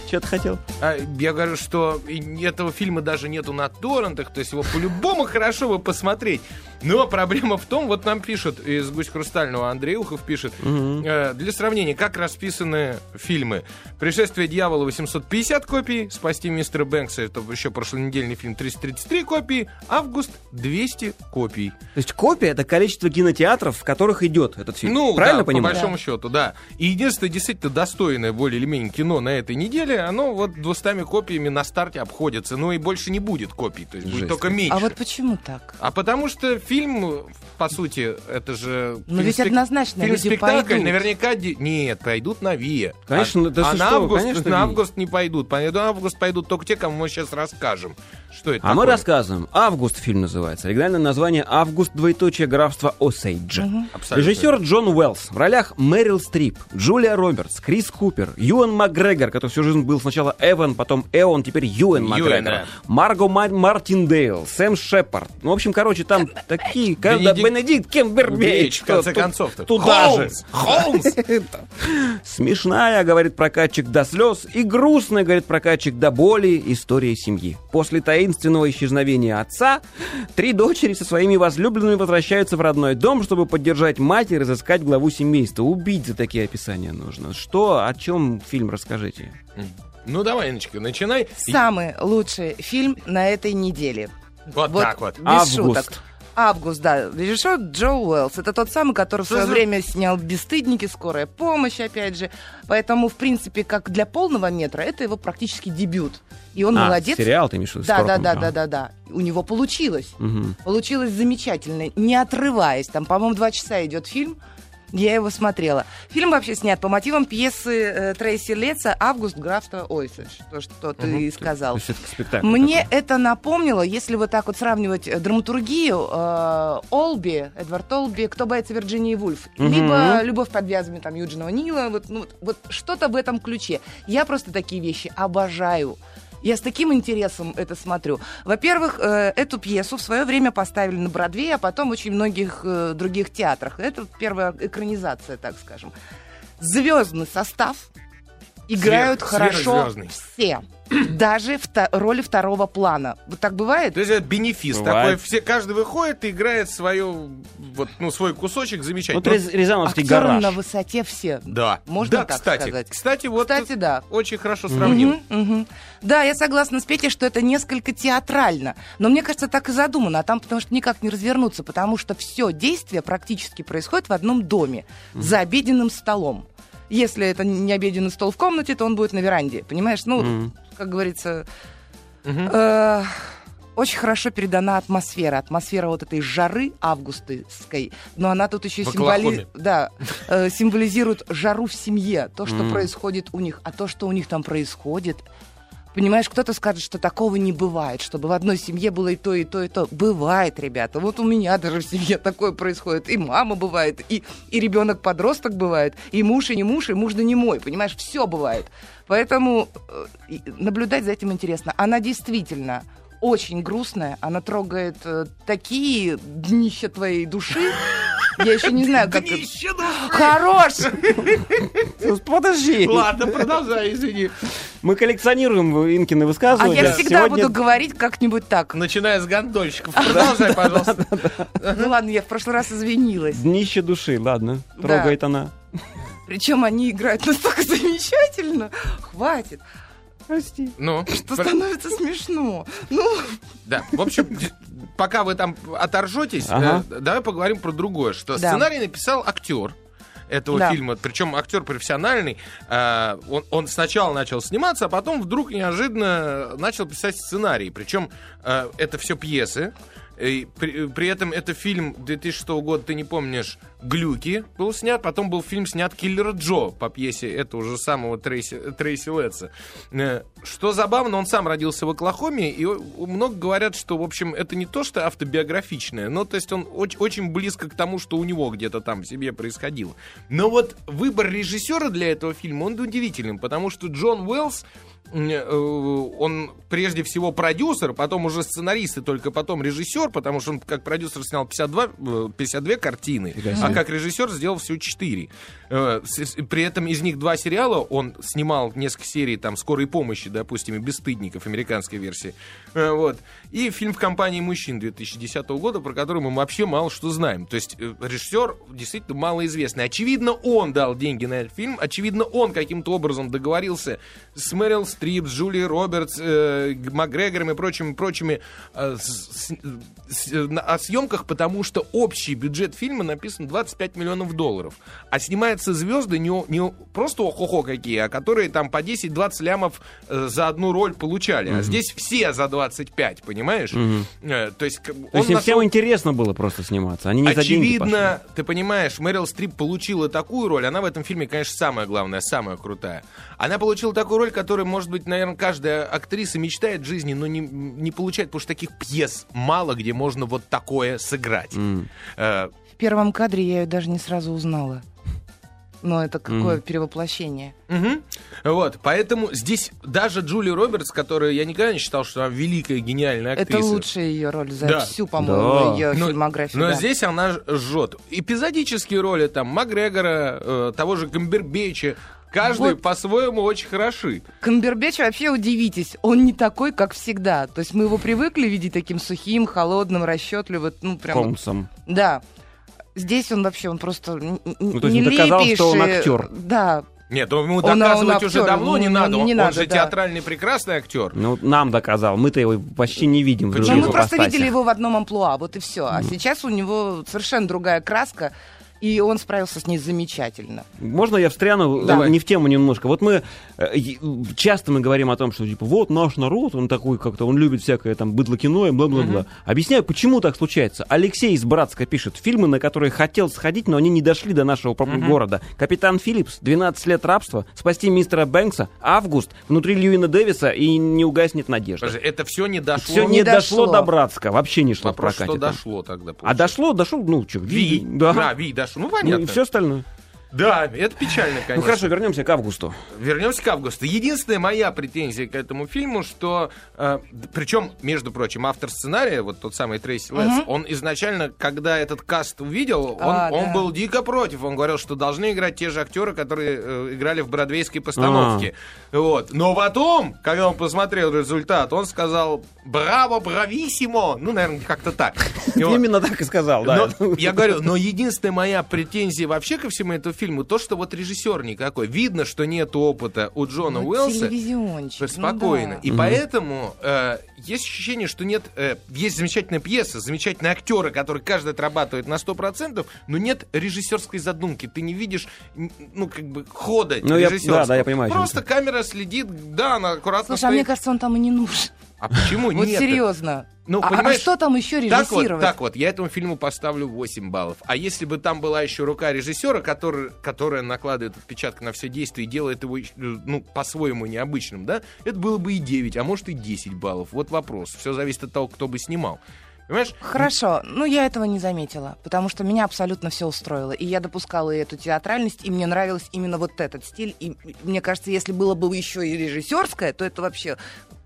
Что ты хотел? А, я говорю, что этого фильма даже нету на торрентах, то есть его по-любому хорошо бы посмотреть. Но проблема в том, вот нам пишут из «Гусь Хрустального», Андрей Ухов пишет, э, для сравнения, как расписаны фильмы. «Пришествие дьявола» 850 копий, «Спасти мистера Бэнкса» это еще прошлонедельный фильм 333 копии, «Август» 200 копий. То есть копия — это количество кинотеатров, в которых идет этот фильм. Ну, Правильно да, понимаю? по большому счету, да. И единственное действительно достойное более или менее кино на этой неделе оно вот 200 копиями на старте обходится. Ну и больше не будет копий, то есть будет Жесть. только меньше. А вот почему так? А потому что фильм, по сути, это же... Ну ведь однозначно люди Фильм-спектакль пойдут. наверняка... Нет, пойдут на ВИА. Конечно, а, да а на, что, август, конечно, на август не пойдут. На август пойдут только те, кому мы сейчас расскажем. Что это А мы такое. рассказываем. «Август» фильм называется. Оригинальное название «Август. Двоеточие. Графство Осейджа». Абсолютно. Режиссер Джон Уэллс. В ролях Мэрил Стрип, Джулия Робертс, Крис Купер, Юэн Макгрегор, который всю жизнь был сначала Эван, потом Эон, теперь Юэн Макгрегор. да. Марго Ма- Мартиндейл, Сэм Шепард. Ну, в общем, короче, там такие... когда Бенедикт- Кембербэтч. в конце концов-то. Туда же. Холмс! Холмс! Смешная, говорит прокатчик, до слез, и грустная, говорит прокатчик, до боли история семьи. После таинственного исчезновения отца, три дочери со своими возлюбленными возвращаются в родной дом, чтобы поддержать мать и разыскать главу семейства. Убить за такие описания нужно. Что, о чем фильм, расскажите. Ну давай, Иночка, начинай. Самый лучший фильм на этой неделе. Вот так вот. Без Август. шуток. Август, да. Режиссер Джо Уэллс. Это тот самый, который в Что свое за- время снял «Бесстыдники», «Скорая помощь», опять же. Поэтому, в принципе, как для полного метра, это его практически дебют. И он а, молодец. сериал ты имеешь в виду? Да, да, да, да, да, да. У него получилось. Мгм. Получилось замечательно, не отрываясь. Там, по-моему, два часа идет фильм. Я его смотрела. Фильм вообще снят по мотивам пьесы э, Трейси Леца «Август графства Ойсидж». То, что ты и сказал. То есть это спектакль Мне такой. это напомнило, если вот так вот сравнивать э, драматургию, э, Олби, Эдвард Олби, «Кто боится Вирджинии Вульф», Мгм. либо «Любовь под вязами» там Юджина Нила, вот, ну, вот, вот что-то в этом ключе. Я просто такие вещи обожаю. Я с таким интересом это смотрю. Во-первых, э, эту пьесу в свое время поставили на Бродвее, а потом очень многих э, других театрах. Это первая экранизация, так скажем. Звездный состав. Играют Сверх- хорошо все. Даже вто- роли второго плана. Вот так бывает? То есть это бенефис Бывает. такой. Все, каждый выходит и играет свою, вот, ну, свой кусочек замечательно. Вот Рез- Рязановский Актеры гараж. на высоте все. Да. Можно да, так кстати. сказать? Кстати, вот Кстати, да. очень хорошо сравнил. Мгм, мгм. Да, я согласна с Петей, что это несколько театрально. Но мне кажется, так и задумано. А там потому что никак не развернуться, потому что все действие практически происходит в одном доме, за обеденным столом. Если это не обеденный стол в комнате, то он будет на веранде. Понимаешь? Ну, Мгм. как говорится, Мгм. э, очень хорошо передана атмосфера. Атмосфера вот этой жары августовской. Но она тут еще символи... Да, э, символизирует жару в семье. То, что Мгм. происходит у них. А то, что у них там происходит... Понимаешь, кто-то скажет, что такого не бывает, чтобы в одной семье было и то, и то, и то. Бывает, ребята. Вот у меня даже в семье такое происходит. И мама бывает, и, и ребенок-подросток бывает, и муж, и не муж, и муж, да не мой. Понимаешь, все бывает. Поэтому э, наблюдать за этим интересно. Она действительно очень грустная. Она трогает э, такие днища твоей души. Я еще не знаю, как... это- Днище души. Хорош! Подожди. Ладно, продолжай, извини. Мы коллекционируем Инкины А высказывания. я всегда Сегодня буду говорить как-нибудь так. Начиная с гондольщиков. Продолжай, пожалуйста. Ну ладно, я в прошлый раз извинилась. Днище души, ладно. Да. Трогает она. Причем они играют настолько замечательно. Хватит. Прости. Ну, Что пр- становится смешно. Ну, да. В общем, пока вы там оторжетесь, Ага. э, давай поговорим про другое. Что Да. сценарий написал актер этого Да. фильма, причем актер профессиональный. Э, Он, он сначала начал сниматься, а потом вдруг неожиданно начал писать сценарий. Причем э, это все пьесы. И при, при этом это фильм 2006 года, ты не помнишь, «Глюки» был снят, потом был фильм снят «Киллер Джо» по пьесе этого же самого Трейси, Трейси Летса. Э, Что забавно, он сам родился в Оклахоме, и много говорят, что, в общем, это не то, что автобиографичное, но, то есть он оч- очень близко к тому, что у него где-то там в семье происходило. Но вот выбор режиссера для этого фильма, он удивительным, потому что Джон Уэллс он прежде всего продюсер, потом уже сценарист и только потом режиссер, потому что он как продюсер снял 52, э, 52 картины, Фига а как режиссер сделал всего 4. Э, При этом из них два сериала, он снимал несколько серий там «Скорой помощи», допустим, и «Бесстыдников», американской версии. Э, Вот. И фильм «В компании мужчин» 2010 года, про который мы вообще мало что знаем. То есть э, режиссер действительно малоизвестный. Очевидно, он дал деньги на этот фильм, очевидно, он каким-то образом договорился с Мэрил Стрип, с Джулией Робертс, э, Макгрегором и прочими, прочими э, с, с, на, о съемках, потому что общий бюджет фильма написан 25 миллионов долларов. А снимаются звезды не, не просто охо-хо какие, а которые там по 10-20 лямов э, за одну роль получали. Mm-hmm. А здесь все за 25, понимаешь? Mm-hmm. Э, то есть, он то есть нашел... всем интересно было просто сниматься. Они не Очевидно, ты понимаешь, Мэрил Стрип получила такую роль, она в этом фильме, конечно, самая главная, самая крутая. Она получила такую роль, которую, может быть, наверное, каждая актриса мечтает в жизни, но не, не получает, потому что таких пьес мало, где можно вот такое сыграть. Mm. Э, в первом кадре я ее даже не сразу узнала. Но это какое mm. перевоплощение. Угу. Вот, поэтому здесь даже Джули Робертс, которая я никогда не считал, что она великая, гениальная актриса. Это лучшая ее роль за да. всю, по-моему, да. ее но, фильмографию. Но да. здесь она жжет. Эпизодические роли, там, Макгрегора, э, того же Камбербеча, Каждый вот. по-своему очень хороши. Камбербеч вообще удивитесь, он не такой, как всегда. То есть мы его привыкли видеть таким сухим, холодным, расчетливым, ну прям. Холмсом. Да. Здесь он вообще, он просто ну, то есть не доказал, что он актер. Да, нет, ну, ему доказывать он, он уже давно не, не надо. Не, не он, надо, же да. театральный прекрасный актер. Ну, нам доказал. Мы-то его почти не видим. Ну, мы просто видели его в одном амплуа, вот и все. А mm. сейчас у него совершенно другая краска и он справился с ней замечательно. Можно я встряну Давай. не в тему немножко? Вот мы э, часто мы говорим о том, что типа вот наш народ, он такой как-то, он любит всякое там быдло-кино и бла-бла-бла. Угу. Объясняю, почему так случается. Алексей из Братска пишет, фильмы, на которые хотел сходить, но они не дошли до нашего угу. города. Капитан Филлипс, 12 лет рабства, спасти мистера Бэнкса, Август, внутри Льюина Дэвиса и не угаснет надежда. Подожди, это все не дошло? Все не, не дошло. дошло до Братска, вообще не шло Вопрос, в прокате. что дошло тогда? Получается. А дошло, дошло, ну что, Ви. Да, да Ви, дошло хорошо. Ну, понятно. Ну, и все остальное. Да, это печально, конечно. Ну хорошо, вернемся к августу. Вернемся к августу. Единственная моя претензия к этому фильму, что, э, причем, между прочим, автор сценария, вот тот самый Трейси Летс, угу. он изначально, когда этот каст увидел, он, а, он да. был дико против. Он говорил, что должны играть те же актеры, которые э, играли в бродвейской постановке. А. Вот. Но потом, когда он посмотрел результат, он сказал «Браво, брависсимо!» Ну, наверное, как-то так. Именно так и сказал, да. Я говорю, но единственная моя претензия вообще ко всему этому фильму, то, что вот режиссер никакой. Видно, что нет опыта у Джона ну, Уэллса. Спокойно. Ну, да. И угу. поэтому э, есть ощущение, что нет... Э, есть замечательная пьеса, замечательные актеры, которые каждый отрабатывает на 100%, но нет режиссерской задумки. Ты не видишь, ну, как бы, хода ну, режиссерского. Я, да, да, я понимаю. Просто камера следит, да, она аккуратно Слушай, стоит. а мне кажется, он там и не нужен. А почему нет? Вот серьезно. Ну, а, а что там еще режиссировать? Так вот, так вот, я этому фильму поставлю 8 баллов. А если бы там была еще рука режиссера, который, которая накладывает отпечаток на все действие и делает его ну, по-своему необычным, да, это было бы и 9, а может и 10 баллов. Вот вопрос. Все зависит от того, кто бы снимал. Понимаешь? Хорошо, ну я этого не заметила, потому что меня абсолютно все устроило. И я допускала и эту театральность, и мне нравился именно вот этот стиль. И мне кажется, если было бы еще и режиссерское, то это вообще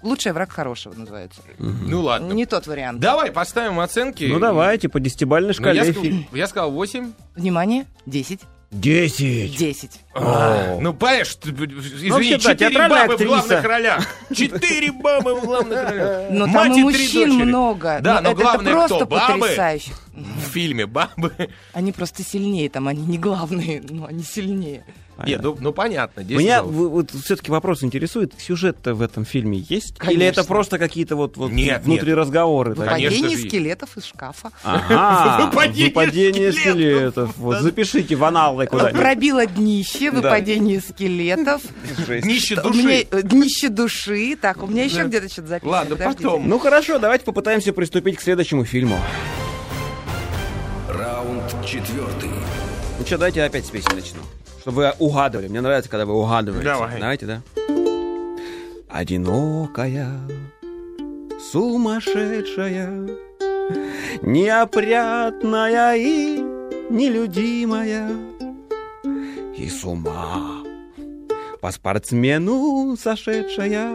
лучший враг хорошего называется. Ну ладно. Не тот вариант. Давай поставим оценки. Ну давайте, по десятибальной шкале. Ну, я, я сказал 8. Внимание, 10. Десять. Десять. А, ну, понимаешь, извини, четыре бабы в главных ролях. Четыре бабы в главных ролях. Но там и мужчин много. Да, но главное просто потрясающе. В фильме бабы. Они просто сильнее там, они не главные, но они сильнее. Нет, ну, ну понятно. Меня вот, все-таки вопрос интересует, сюжет-то в этом фильме есть? Конечно. Или это просто какие-то вот, вот нет, внутри нет. разговоры? Выпадение скелетов из шкафа. Ага, выпадение скелетов. Вот, запишите в аналы куда-нибудь. Пробило днище, выпадение скелетов. Днище души. Э, днище души. Так, у меня еще где-то что-то записано. Ладно, потом. Ну хорошо, давайте попытаемся приступить к следующему фильму. Раунд четвертый. Ну что, давайте опять с песни начну. Чтобы вы угадывали. Мне нравится, когда вы угадываете. Давай. Давайте, да? Одинокая, сумасшедшая, неопрятная и нелюдимая, и с ума по спортсмену сошедшая.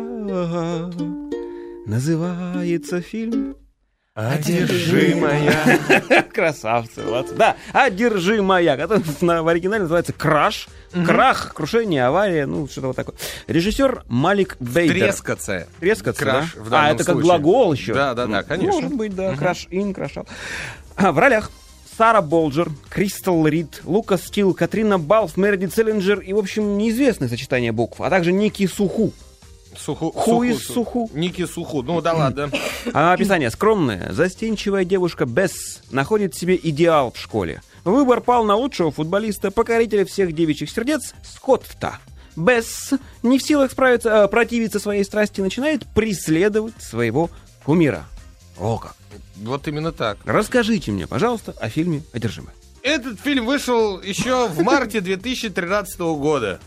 Называется фильм Одержимая. Красавцы, молодцы. Да, одержимая, которая в оригинале называется Краш. Крах, крушение, авария, ну, что-то вот такое. Режиссер Малик Бейдер. Трескаться. Трескаться, Краш, да? А, это как глагол еще. Да, да, да, конечно. Может быть, да. Краш ин, крашал. А, в ролях Сара Болджер, Кристал Рид, Лукас Стил, Катрина Балф, Мерди Целлинджер и, в общем, неизвестное сочетание букв, а также Ники Суху. Суху, Ху из Суху. Ники Суху. Ну да ладно. А описание скромное. Застенчивая девушка Бесс находит себе идеал в школе. Выбор пал на лучшего футболиста, покорителя всех девичьих сердец, Скотта. Бесс, не в силах справиться, а, противиться своей страсти, начинает преследовать своего кумира. О как. Вот именно так. Расскажите мне, пожалуйста, о фильме «Одержимый». Этот фильм вышел еще в марте 2013 года.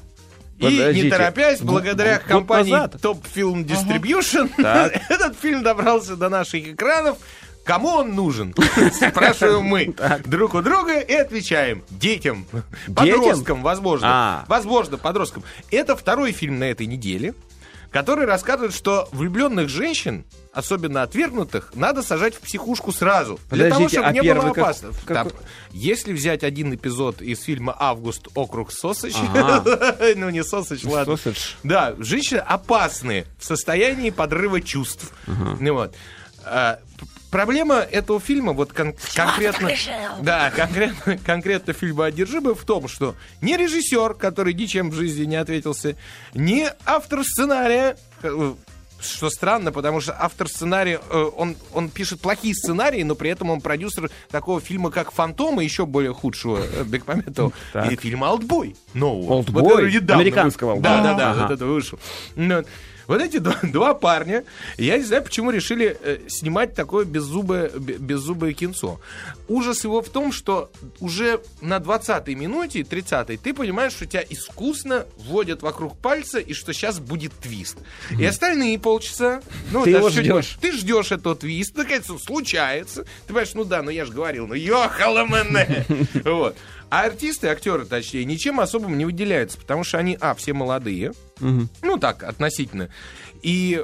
И Подождите. не торопясь, Год- благодаря год компании назад. Top Film Distribution, этот фильм добрался до наших экранов. Кому он нужен? Спрашиваем мы друг у друга и отвечаем. Детям. Подросткам, возможно. А. Возможно, подросткам. Это второй фильм на этой неделе, который рассказывает, что влюбленных женщин, особенно отвергнутых, надо сажать в психушку сразу. для того, Подождите, чтобы а не было первый как- опасно. какой? Да, Если взять один эпизод из фильма «Август. Округ Сосыч», Ага. ну не Сосыч, ладно. Сосидж. Да, женщины опасны в состоянии подрыва чувств. Ну вот. Проблема этого фильма, вот кон- конкретно, да, конкретно, конкретно фильма «Одержимый» в том, что не режиссер, который ничем в жизни не ответился, не автор сценария, э, что странно, потому что автор сценария, э, он, он пишет плохие сценарии, но при этом он продюсер такого фильма, как «Фантом», и еще более худшего э, Бекмаметова, Так. и фильма «Олдбой» нового. «Олдбой»? Вот Американского вы- Да, да, да, Ага. вот это вышел. Вот. Эти два, два парня, я не знаю, почему решили э, снимать такое беззубое, бе- беззубое кинцо. Ужас его в том, что уже на 20-й минуте, 30-й, ты понимаешь, что тебя искусно вводят вокруг пальца, и что сейчас будет твист. И остальные полчаса, ну, Ты его ждешь. ты ждешь этого твиста, наконец он случается. Ты понимаешь, ну да, ну я же говорил, ну ёхала мене. Вот. А артисты, актеры, точнее, ничем особым не выделяются, потому что они, а, все молодые, ну так, относительно, и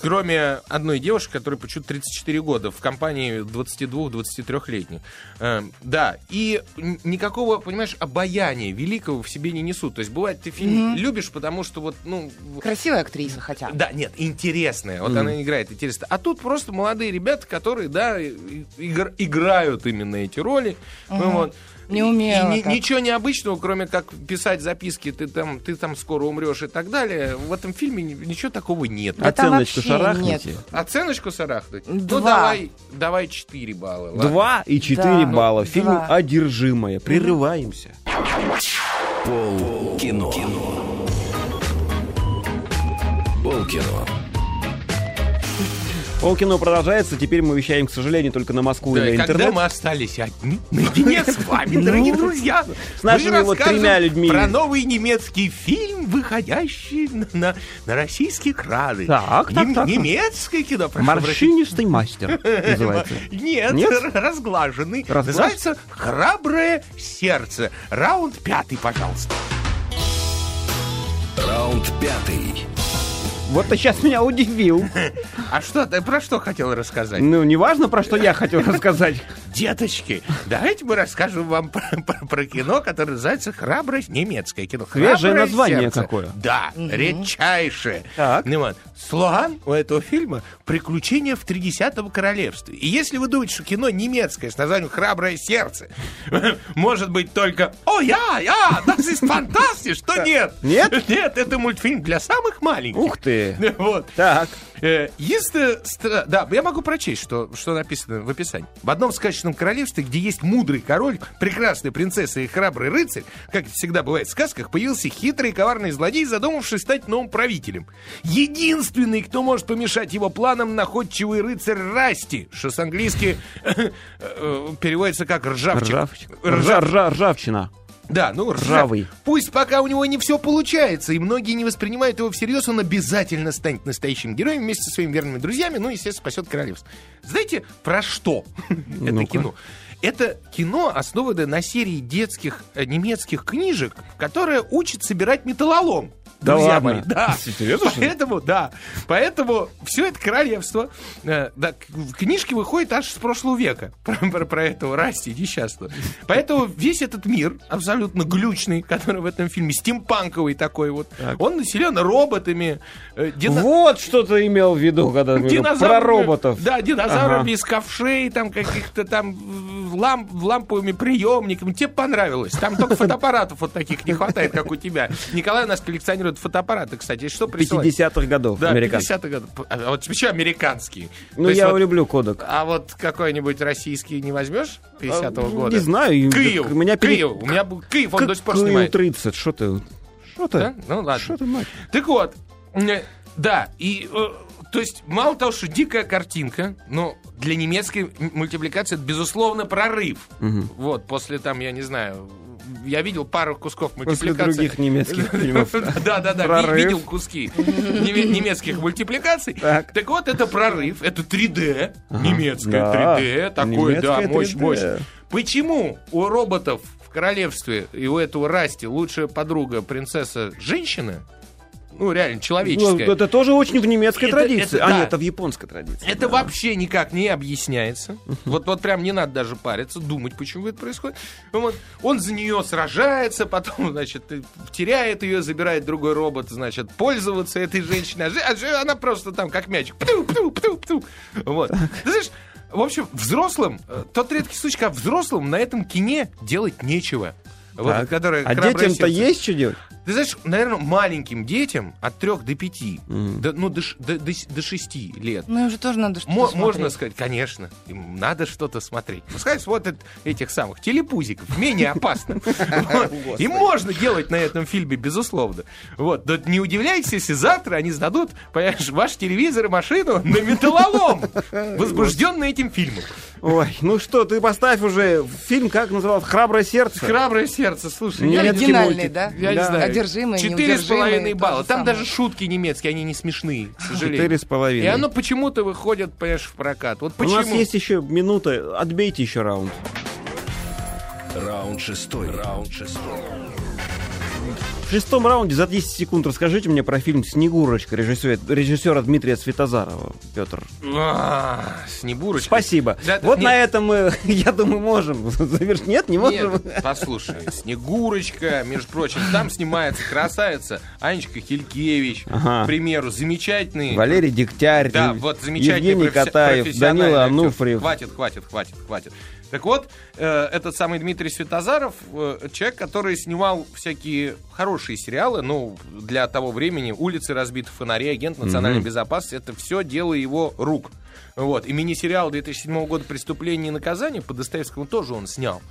кроме одной девушки, которой почему-то 34 года, в компании 22-23-летних. Э, да, и никакого, понимаешь, обаяния великого в себе не несут. То есть бывает, ты фильм любишь, потому что вот, ну, Красивая актриса хотя бы. да, нет, интересная. Вот она играет интересно. А тут просто молодые ребята, которые, да, игр- играют именно эти роли. Ну, вот. Неумело И ни- так. ничего необычного, кроме как писать записки, ты там, ты там скоро умрешь и так далее. В этом фильме ни- ничего такого нет. Да Оценочку шарахните. нет. Оценочку сарахнуть? Ну, Два. давай, давай 4 балла. ладно? Два и четыре Да. балла. Фильм Два. «Одержимая». Прерываемся. Пол кино. Пол кино. Полкино продолжается. Теперь мы вещаем, к сожалению, только на Москву Да, и на когда интернет. мы остались одни, наедине с вами, дорогие друзья, с нашими мы вот тремя людьми. про новый немецкий фильм, выходящий на, на, российские экраны. Так, так, Нем- так. Немецкое кино, прошу Морщинистый мастер называется. Нет, разглаженный. Разглаж- Называется «Храброе сердце». Раунд пятый, пожалуйста. Раунд пятый. Вот ты сейчас меня удивил. А что, ты про что хотел рассказать? Ну, неважно, про что я хотел рассказать. Деточки, давайте мы расскажем вам про, про- про кино, которое называется «Храбрость немецкое кино». Свежее «Храброе название сердце». какое. Да, редчайшее. Так. Ну вот, Слоган у этого фильма «Приключения в тридесятом королевстве». И если вы думаете, что кино немецкое с названием «Храброе сердце» может быть только «О, я, я, das ist fantastisch», то нет. Нет? Нет, это мультфильм для самых маленьких. Ух ты. Вот. Так. Э, Есть, стра- да, я могу прочесть, что, что написано в описании. В одном сказочном королевстве, где есть мудрый король, прекрасная принцесса и храбрый рыцарь, как всегда бывает в сказках, появился хитрый и коварный злодей, задумавший стать новым правителем. Единственный, кто может помешать его планам, находчивый рыцарь Расти, что с английски э, э, переводится как ржавчик. Ржавчик. Ржав- Ржа- ржа- Ржавчина. Да, ну, ржавый. Пусть пока у него не все получается, и многие не воспринимают его всерьез, он обязательно станет настоящим героем вместе со своими верными друзьями, ну, и, естественно, спасет королевство. Знаете, про что это кино? Это кино, основанное на серии детских э, немецких книжек, которая учит собирать металлолом. Да Друзья ладно? мои, да. Серьезно? Поэтому, да. Поэтому все это королевство, э, да, к- в книжке выходит аж с прошлого века про, про- про этого Расти несчастного. Поэтому весь этот мир, абсолютно глючный, который в этом фильме, стимпанковый такой вот, он населен роботами, э, дина- Вот что ты имел в виду, когда говорил про роботов. Да, динозаврами Ага. из ковшей, там каких-то там ламп, ламповыми приемниками. Тебе понравилось. Там только фотоаппаратов вот таких не хватает, как у тебя. Николай у нас коллекционирует насчет фотоаппарата, кстати, что присылать? 50-х годов Да, американских. 50-х годов. А вот почему американские? Ну, То я вот- люблю кодек. А вот какой-нибудь российский не возьмешь 50-го А, года? Не знаю. Киев. У меня пере- Киев. У меня был Киев, он до сих пор снимает. 30, что ты? Что ты? Да? Ну ладно. Что ты, мать? Так вот, э, да, и э, то есть мало того, что дикая картинка, но для немецкой мультипликации это безусловно прорыв. Вот после там, я не знаю, я видел пару кусков После мультипликации. других немецких фильмов. Да, да, да, видел куски неме- немецких мультипликаций. Так. Вот, это прорыв, это 3D, немецкое Да, 3D, такое, да, мощь, 3D. мощь. Почему у роботов в королевстве и у этого Расти лучшая подруга принцесса женщина? Ну, реально, Ну, человеческая. это тоже очень в немецкой Это- традиции. это а да. нет, это в японской традиции. Это вообще никак не объясняется. Вот, вот прям не надо даже париться, думать, почему это происходит. Вот. Он за нее сражается, потом, значит, теряет ее, забирает другой робот, значит, пользоваться этой женщиной. А а она просто там как мячик. Пту, пту, пту, пту. Вот. Ты знаешь, в общем, взрослым, э, тот редкий случай, когда взрослым на этом кине делать нечего. Вот, Так. А «Храброе детям-то сердце». есть что делать? Ты знаешь, наверное, маленьким детям от 3 до 5, Мгм. до, ну, до, до, до до 6 лет, Ну, им же тоже надо что-то Мо- смотреть. можно сказать, конечно, им надо что-то смотреть. Пускай смотрят этих самых телепузиков, менее опасно. Вот. Им можно делать на этом фильме, безусловно. Вот. Но не удивляйтесь, если завтра они сдадут, понимаешь, ваш телевизор и машину на металлолом, возбужденный этим фильмом. Ой, ну что, ты поставь уже фильм, как назывался, «Храброе сердце». Храброе сердце, слушай. Оригинальный, да? Я не знаю. Одержимые, Четыре с половиной балла. Там самое. даже шутки немецкие, они не смешные, к сожалению. Четыре с половиной. И оно почему-то выходит, понимаешь, в прокат. Вот У почему. нас есть еще минута, отбейте еще раунд. Раунд шестой. Раунд шестой. Шестом раунде за 10 секунд расскажите мне про фильм «Снегурочка» режиссера, режиссера Дмитрия Светозарова, Петр. А, Снегурочка. Спасибо. Да, вот нет. на этом мы, я думаю, можем завершить. Нет, не можем? Нет, послушай, Снегурочка, между прочим, там снимается красавица Анечка Хилькевич, Ага. к примеру, замечательный... Валерий Дегтярь, Да, вот замечательный Евгений професси- Катаев, Данила. Ануфриев. Хватит, хватит, хватит, хватит. Так вот, э, этот самый Дмитрий Светозаров, э, человек, который снимал всякие хорошие сериалы, ну, для того времени «Улицы разбитых фонарей», «Агент национальной безопасности», это все дело его рук. Вот. И мини-сериал 2007 года «Преступление и наказание» по Достоевскому тоже он снял.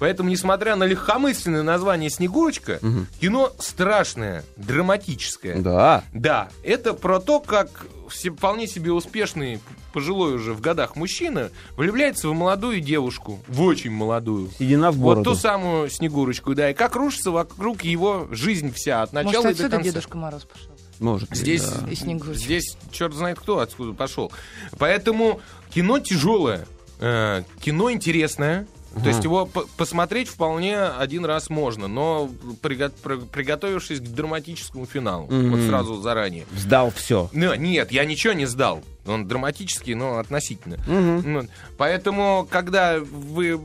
Поэтому, несмотря на легкомысленное название «Снегурочка», кино страшное, драматическое. Да. Да, это про то, как все- вполне себе успешный, пожилой уже в годах мужчина влюбляется в молодую девушку, в очень молодую. Седина в Вот бороду. ту самую Снегурочку, да, и как рушится вокруг его жизнь вся, от начала Может, и до конца. Дедушка Мороз пошел? Может Здесь, да. Здесь черт знает кто откуда пошел. Поэтому кино тяжелое, э, кино интересное. То есть его по- посмотреть вполне один раз можно, но приго- приготовившись к драматическому финалу, вот Мгм. сразу заранее. Сдал все. Ну, нет, я ничего не сдал. Он драматический, но относительно. Ну, Поэтому, когда вы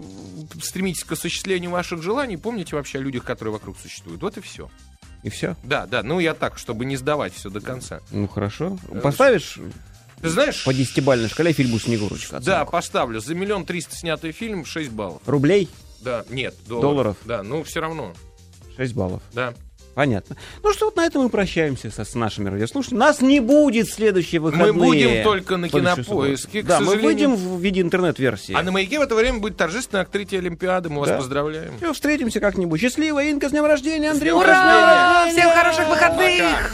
стремитесь к осуществлению ваших желаний, помните вообще о людях, которые вокруг существуют. Вот и все. И все. Да, да, ну я так, чтобы не сдавать все до конца. Ну хорошо. Э, Поставишь Ты знаешь, по десятибалльной шкале фильму «Снегурочка»? да, оценку? поставлю. За миллион триста снятый фильм 6 баллов. Рублей? Да, нет, долларов. Долларов? Да, ну все равно. 6 баллов. Да. Понятно. Ну что, вот на этом мы прощаемся со, с нашими радиослушателями. Нас не будет следующие выходные. будем только на Кинопоиске, Да, мы сожалению. выйдем в виде интернет-версии. А на маяке в это время будет торжественное открытие Олимпиады. Мы вас Да. поздравляем. Все, встретимся как-нибудь. Счастливо, Инка, с днем рождения, Андрей. Ура! Всем хороших выходных!